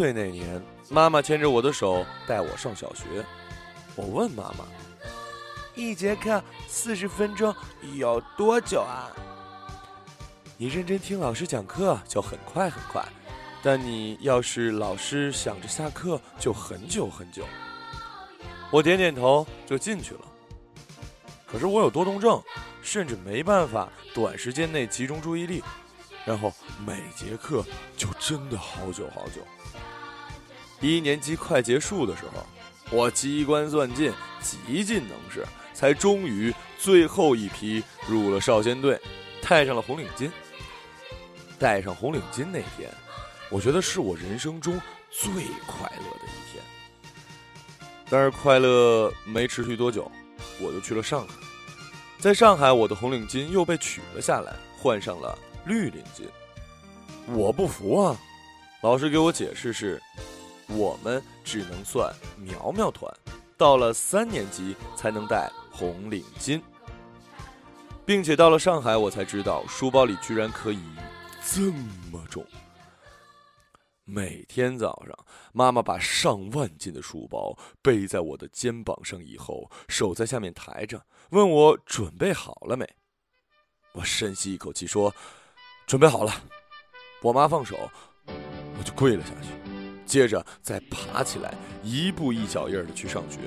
岁那年，妈妈牵着我的手带我上小学。我问妈妈：“一节课四十分钟有多久啊？”你认真听老师讲课就很快很快，但你要是老师想着下课就很久很久。我点点头就进去了。可是我有多动症，甚至没办法短时间内集中注意力，然后每节课就真的好久好久。一年级快结束的时候，我机关算尽，极尽能事，才终于最后一批入了少先队，戴上了红领巾。戴上红领巾那天，我觉得是我人生中最快乐的一天。但是快乐没持续多久。我就去了上海，在上海，我的红领巾又被取了下来，换上了绿领巾。我不服啊！老师给我解释是，我们只能算苗苗团，到了三年级才能戴红领巾，并且到了上海，我才知道书包里居然可以这么重。每天早上，妈妈把上万斤的书包背在我的肩膀上以后，手在下面抬着，问我准备好了没。我深吸一口气说：“准备好了。”我妈放手，我就跪了下去，接着再爬起来，一步一脚印的去上学。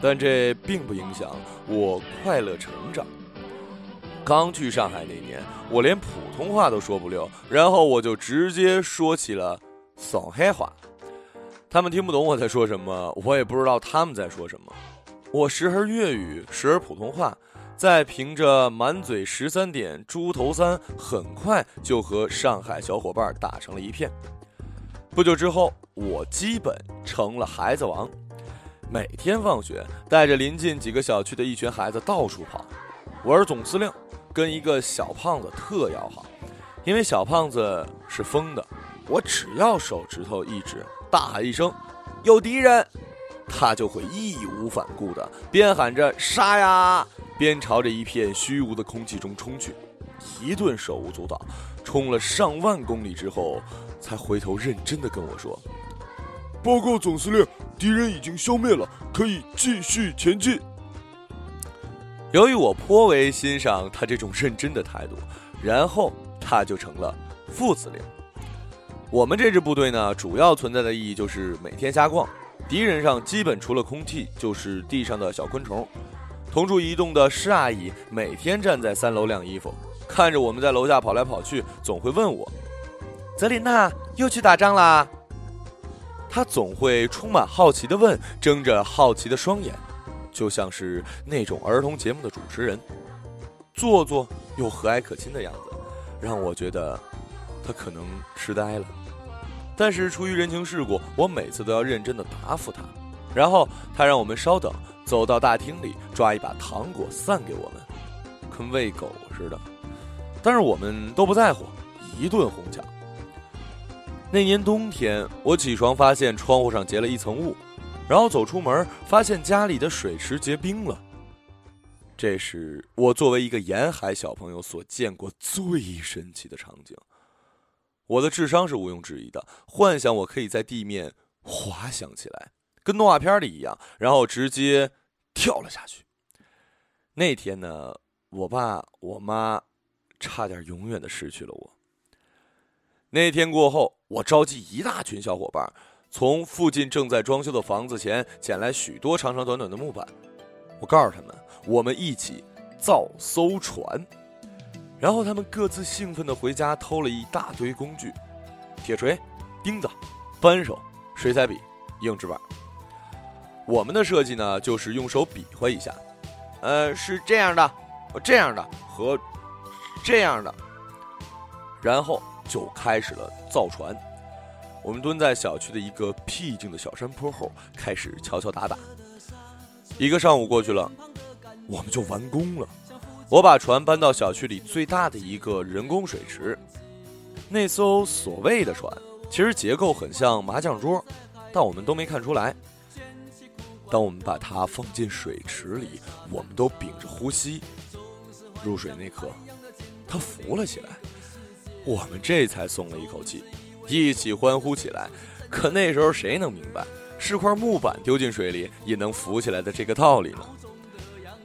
但这并不影响我快乐成长。刚去上海那年，我连普通话都说不溜，然后我就直接说起了上海话。他们听不懂我在说什么，我也不知道他们在说什么。我时而粤语，时而普通话，再凭着满嘴十三点、猪头三，很快就和上海小伙伴打成了一片。不久之后，我基本成了孩子王，每天放学带着临近几个小区的一群孩子到处跑。我是总司令。跟一个小胖子特要好，因为小胖子是疯的，我只要手指头一指，大喊一声“有敌人”，他就会义无反顾的边喊着“杀呀”，边朝着一片虚无的空气中冲去，一顿手舞足蹈，冲了上万公里之后，才回头认真的跟我说：“报告总司令，敌人已经消灭了，可以继续前进。”由于我颇为欣赏他这种认真的态度，然后他就成了副司令。我们这支部队呢，主要存在的意义就是每天瞎逛，敌人上基本除了空气就是地上的小昆虫。同处一栋的施阿姨每天站在三楼晾衣服，看着我们在楼下跑来跑去，总会问我：“泽琳娜又去打仗啦？”她总会充满好奇地问，睁着好奇的双眼。就像是那种儿童节目的主持人，做作又和蔼可亲的样子，让我觉得他可能痴呆了。但是出于人情世故，我每次都要认真的答复他。然后他让我们稍等，走到大厅里抓一把糖果散给我们，跟喂狗似的。但是我们都不在乎，一顿哄抢。那年冬天，我起床发现窗户上结了一层雾。然后走出门，发现家里的水池结冰了。这是我作为一个沿海小朋友所见过最神奇的场景。我的智商是毋庸置疑的，幻想我可以在地面滑翔起来，跟动画片里一样，然后直接跳了下去。那天呢，我爸我妈差点永远的失去了我。那天过后，我召集一大群小伙伴。从附近正在装修的房子前捡来许多长长短短的木板，我告诉他们，我们一起造艘船。然后他们各自兴奋地回家偷了一大堆工具：铁锤、钉子、扳手、水彩笔、硬纸板。我们的设计呢，就是用手比划一下，呃，是这样的，这样的和这样的，然后就开始了造船。我们蹲在小区的一个僻静的小山坡后，开始敲敲打打。一个上午过去了，我们就完工了。我把船搬到小区里最大的一个人工水池。那艘所谓的船，其实结构很像麻将桌，但我们都没看出来。当我们把它放进水池里，我们都屏着呼吸。入水那刻，他浮了起来，我们这才松了一口气。一起欢呼起来。可那时候谁能明白，是块木板丢进水里也能浮起来的这个道理呢？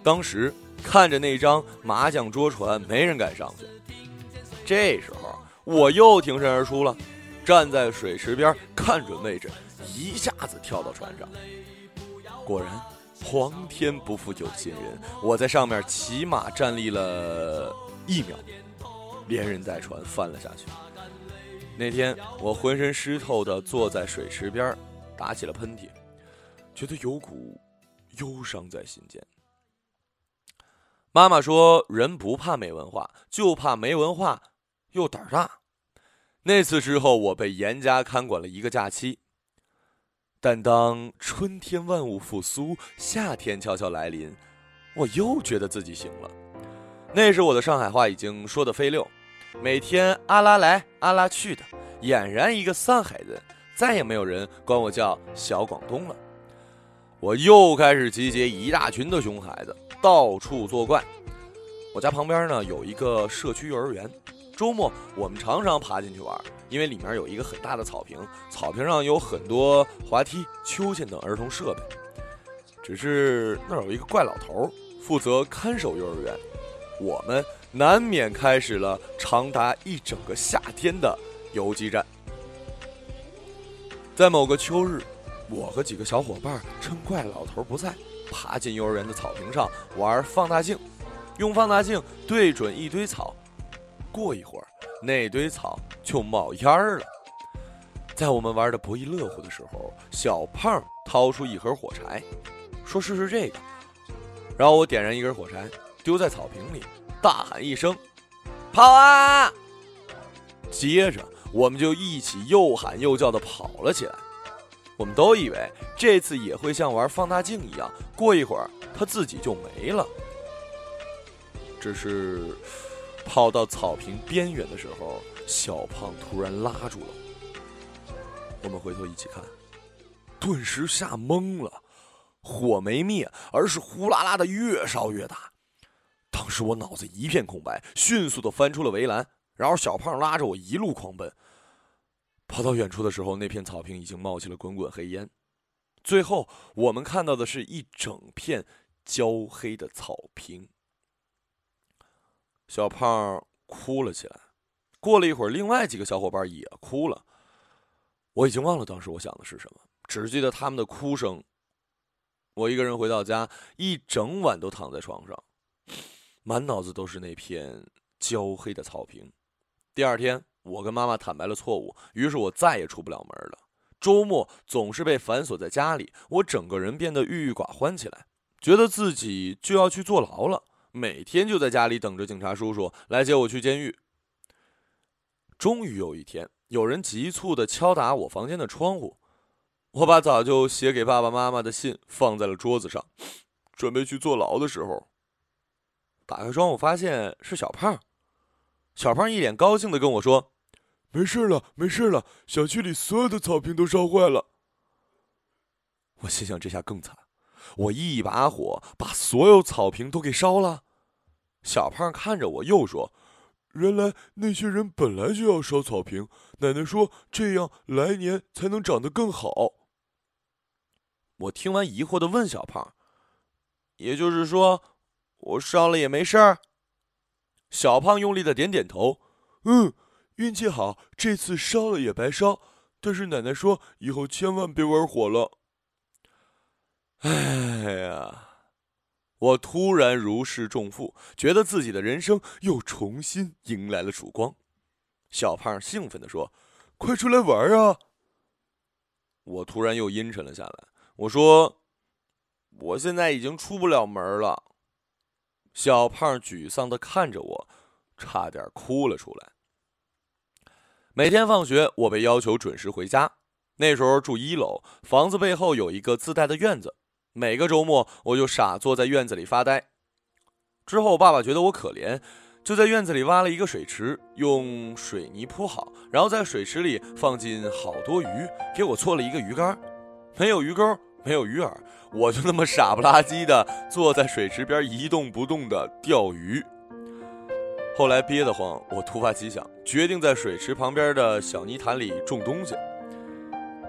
当时看着那张麻将桌船，没人敢上去。这时候我又挺身而出了，站在水池边，看准位置，一下子跳到船上。果然，皇天不负有心人，我在上面起码站立了一秒，连人带船翻了下去。那天我浑身湿透的坐在水池边，打起了喷嚏，觉得有股忧伤在心间。妈妈说：“人不怕没文化，就怕没文化又胆大。”那次之后，我被严加看管了一个假期。但当春天万物复苏，夏天悄悄来临，我又觉得自己行了。那时我的上海话已经说得飞溜。每天阿拉来阿拉去的，俨然一个上海人，再也没有人管我叫小广东了。我又开始集结一大群的熊孩子，到处作怪。我家旁边呢有一个社区幼儿园，周末我们常常爬进去玩，因为里面有一个很大的草坪，草坪上有很多滑梯、秋千等儿童设备。只是那儿有一个怪老头，负责看守幼儿园，我们。难免开始了长达一整个夏天的游击战。在某个秋日，我和几个小伙伴趁怪老头不在，爬进幼儿园的草坪上玩放大镜，用放大镜对准一堆草，过一会儿，那堆草就冒烟儿了。在我们玩的不亦乐乎的时候，小胖掏出一盒火柴，说：“试试这个。”然后我点燃一根火柴，丢在草坪里。大喊一声：“跑啊！”接着，我们就一起又喊又叫的跑了起来。我们都以为这次也会像玩放大镜一样，过一会儿它自己就没了。只是跑到草坪边缘的时候，小胖突然拉住了我。我们回头一起看，顿时吓懵了。火没灭，而是呼啦啦的越烧越大。当时我脑子一片空白，迅速的翻出了围栏，然后小胖拉着我一路狂奔。跑到远处的时候，那片草坪已经冒起了滚滚黑烟，最后我们看到的是一整片焦黑的草坪。小胖哭了起来，过了一会儿，另外几个小伙伴也哭了。我已经忘了当时我想的是什么，只记得他们的哭声。我一个人回到家，一整晚都躺在床上。满脑子都是那片焦黑的草坪。第二天，我跟妈妈坦白了错误，于是我再也出不了门了。周末总是被反锁在家里，我整个人变得郁郁寡欢起来，觉得自己就要去坐牢了。每天就在家里等着警察叔叔来接我去监狱。终于有一天，有人急促地敲打我房间的窗户，我把早就写给爸爸妈妈的信放在了桌子上，准备去坐牢的时候。打开窗户，发现是小胖。小胖一脸高兴的跟我说：“没事了，没事了，小区里所有的草坪都烧坏了。”我心想，这下更惨，我一把火把所有草坪都给烧了。小胖看着我，又说：“原来那些人本来就要烧草坪，奶奶说这样来年才能长得更好。”我听完，疑惑的问小胖：“也就是说？”我烧了也没事儿。小胖用力的点点头，嗯，运气好，这次烧了也白烧。但是奶奶说，以后千万别玩火了。哎呀，我突然如释重负，觉得自己的人生又重新迎来了曙光。小胖兴奋的说：“快出来玩啊！”我突然又阴沉了下来，我说：“我现在已经出不了门了。”小胖沮丧的看着我，差点哭了出来。每天放学，我被要求准时回家。那时候住一楼，房子背后有一个自带的院子。每个周末，我就傻坐在院子里发呆。之后，爸爸觉得我可怜，就在院子里挖了一个水池，用水泥铺好，然后在水池里放进好多鱼，给我搓了一个鱼竿。没有鱼钩，没有鱼饵。我就那么傻不拉几的坐在水池边一动不动的钓鱼。后来憋得慌，我突发奇想，决定在水池旁边的小泥潭里种东西。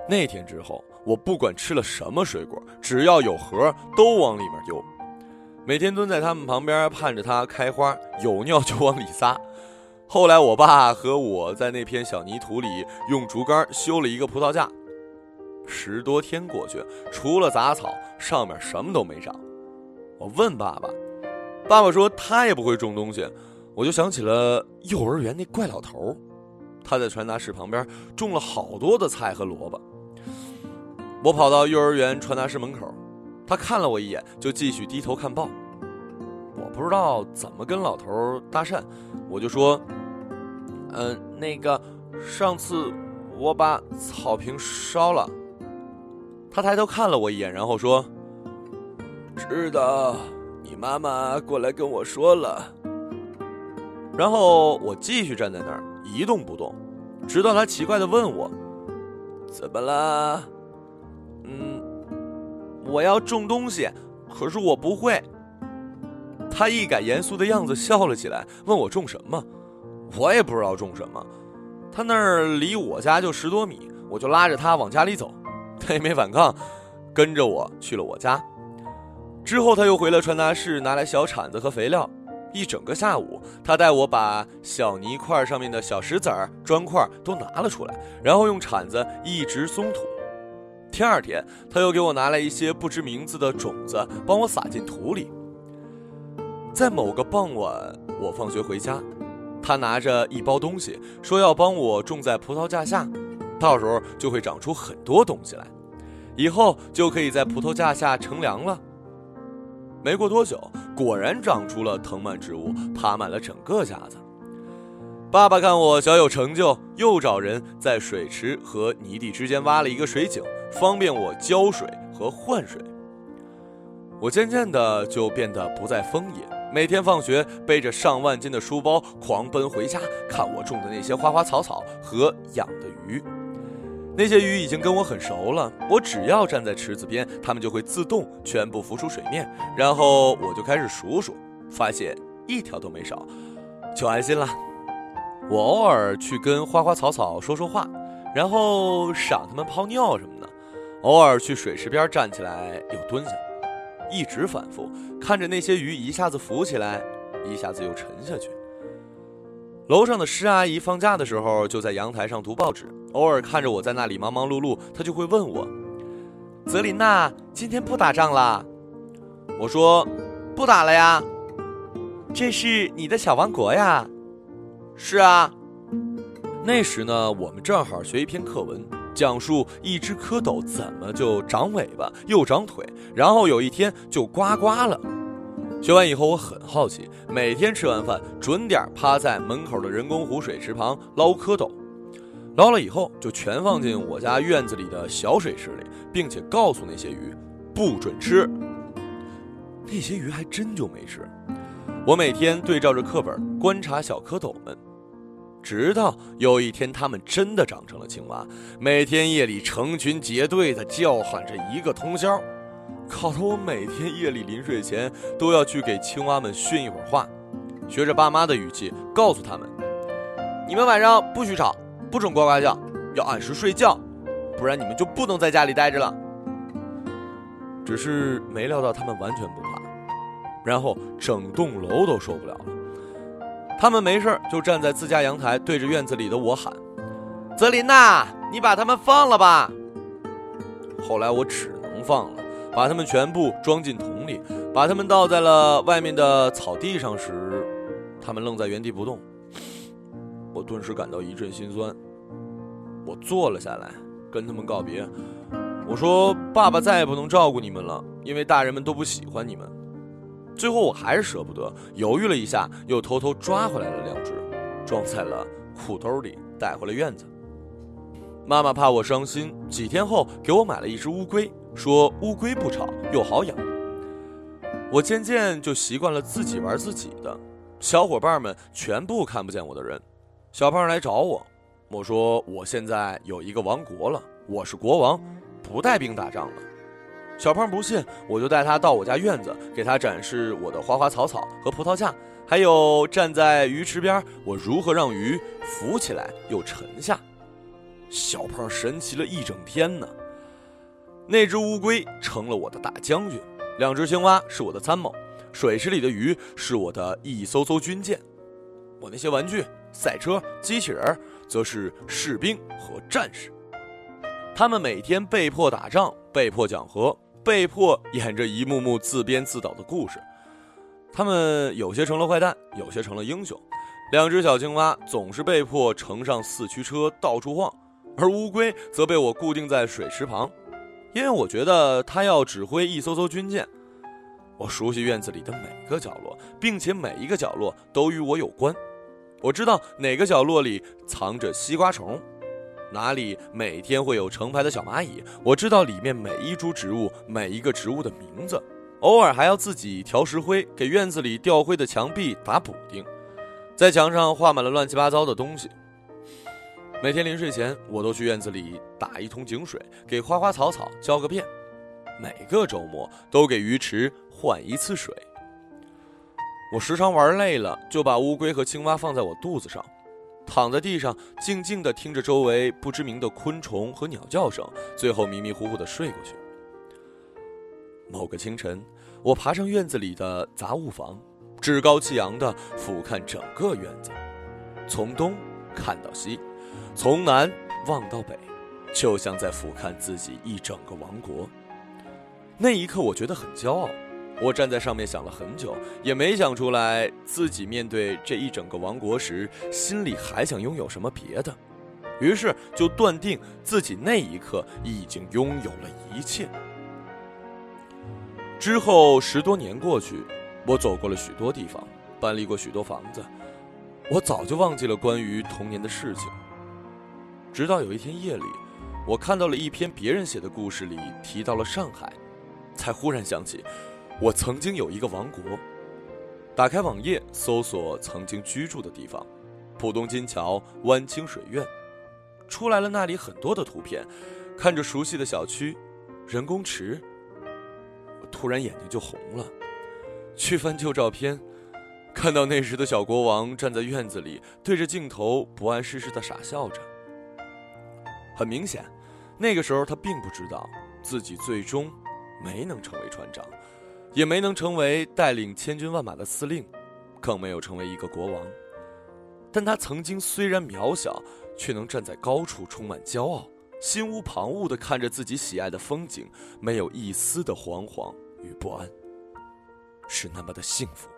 那天之后，我不管吃了什么水果，只要有核，都往里面丢。每天蹲在它们旁边，盼着它开花，有尿就往里撒。后来，我爸和我在那片小泥土里用竹竿修了一个葡萄架。十多天过去，除了杂草，上面什么都没长。我问爸爸，爸爸说他也不会种东西。我就想起了幼儿园那怪老头，他在传达室旁边种了好多的菜和萝卜。我跑到幼儿园传达室门口，他看了我一眼，就继续低头看报。我不知道怎么跟老头搭讪，我就说：“嗯，那个上次我把草坪烧了。”他抬头看了我一眼，然后说：“知道，你妈妈过来跟我说了。”然后我继续站在那儿一动不动，直到他奇怪的问我：“怎么了？”“嗯，我要种东西，可是我不会。”他一改严肃的样子笑了起来，问我种什么。我也不知道种什么。他那儿离我家就十多米，我就拉着他往家里走。他也没反抗，跟着我去了我家。之后他又回了传达室，拿来小铲子和肥料。一整个下午，他带我把小泥块上面的小石子儿、砖块都拿了出来，然后用铲子一直松土。第二天，他又给我拿来一些不知名字的种子，帮我撒进土里。在某个傍晚，我放学回家，他拿着一包东西，说要帮我种在葡萄架下，到时候就会长出很多东西来，以后就可以在葡萄架下乘凉了。没过多久，果然长出了藤蔓植物，爬满了整个架子。爸爸看我小有成就，又找人在水池和泥地之间挖了一个水井，方便我浇水和换水。我渐渐的就变得不再疯野，每天放学背着上万斤的书包狂奔回家，看我种的那些花花草草和养的鱼。那些鱼已经跟我很熟了，我只要站在池子边，它们就会自动全部浮出水面，然后我就开始数数，发现一条都没少，就安心了。我偶尔去跟花花草草说说话，然后赏它们泡尿什么的，偶尔去水池边站起来又蹲下，一直反复看着那些鱼一下子浮起来，一下子又沉下去。楼上的施阿姨放假的时候就在阳台上读报纸，偶尔看着我在那里忙忙碌碌，他就会问我：“泽琳娜，今天不打仗了？”我说：“不打了呀。”这是你的小王国呀。是啊。那时呢，我们正好学一篇课文，讲述一只蝌蚪怎么就长尾巴又长腿，然后有一天就呱呱了。学完以后，我很好奇，每天吃完饭准点趴在门口的人工湖水池旁捞蝌蚪，捞了以后就全放进我家院子里的小水池里，并且告诉那些鱼不准吃。那些鱼还真就没吃。我每天对照着课本观察小蝌蚪们，直到有一天它们真的长成了青蛙，每天夜里成群结队的叫喊着一个通宵。搞得我每天夜里临睡前都要去给青蛙们训一会儿话，学着爸妈的语气告诉他们：“你们晚上不许吵，不准呱呱叫，要按时睡觉，不然你们就不能在家里待着了。”只是没料到他们完全不怕，然后整栋楼都受不了了。他们没事就站在自家阳台对着院子里的我喊：“泽琳娜，你把他们放了吧。”后来我只能放了。把他们全部装进桶里，把他们倒在了外面的草地上时，他们愣在原地不动。顿时感到一阵心酸。我坐了下来，跟他们告别。我说：“爸爸再也不能照顾你们了，因为大人们都不喜欢你们。”最后我还是舍不得，犹豫了一下，又偷偷抓回来了两只，装在了裤兜里，带回了院子。妈妈怕我伤心，几天后给我买了一只乌龟。说乌龟不吵又好养，我渐渐就习惯了自己玩自己的，小伙伴们全部看不见我的人。小胖来找我，我说我现在有一个王国了，我是国王，不带兵打仗了。小胖不信，我就带他到我家院子，给他展示我的花花草草和葡萄架，还有站在鱼池边，我如何让鱼浮起来又沉下？小胖神奇了一整天呢。那只乌龟成了我的大将军，两只青蛙是我的参谋，水池里的鱼是我的一艘艘军舰。我那些玩具、赛车、机器人，则是士兵和战士。他们每天被迫打仗，被迫讲和，被迫演着一幕幕自编自导的故事。他们有些成了坏蛋，有些成了英雄。两只小青蛙总是被迫乘上四驱车到处晃，而乌龟则被我固定在水池旁，因为我觉得它要指挥一艘艘军舰。我熟悉院子里的每个角落，并且每一个角落都与我有关。我知道哪个角落里藏着西瓜虫，哪里每天会有成排的小蚂蚁。我知道里面每一株植物，每一个植物的名字。偶尔还要自己调石灰，给院子里掉灰的墙壁打补丁，在墙上画满了乱七八糟的东西。每天临睡前，我都去院子里打一桶井水，给花花草草浇个遍。每个周末都给鱼池换一次水。我时常玩累了，就把乌龟和青蛙放在我肚子上，躺在地上静静地听着周围不知名的昆虫和鸟叫声，最后迷迷糊糊地睡过去。某个清晨，我爬上院子里的杂物房，趾高气扬地俯瞰整个院子，从东看到西，从南望到北，就像在俯瞰自己一整个王国。那一刻，我觉得很骄傲。我站在上面想了很久，也没想出来自己面对这一整个王国时，心里还想拥有什么别的。于是就断定自己那一刻已经拥有了一切。之后十多年过去，我走过了许多地方，搬离过许多房子，我早就忘记了关于童年的事情。直到有一天夜里，我看到了一篇别人写的故事里提到了上海，才忽然想起，我曾经有一个王国。打开网页搜索曾经居住的地方，浦东金桥湾清水苑，出来了那里很多的图片，看着熟悉的小区，人工池。突然眼睛就红了，去翻旧照片，看到那时的小国王站在院子里，对着镜头不谙世事的傻笑着。很明显，那个时候他并不知道自己最终没能成为船长，也没能成为带领千军万马的司令，更没有成为一个国王。但他曾经虽然渺小，却能站在高处，充满骄傲，心无旁骛地看着自己喜爱的风景，没有一丝的惶惶。与不安，是那么的幸福。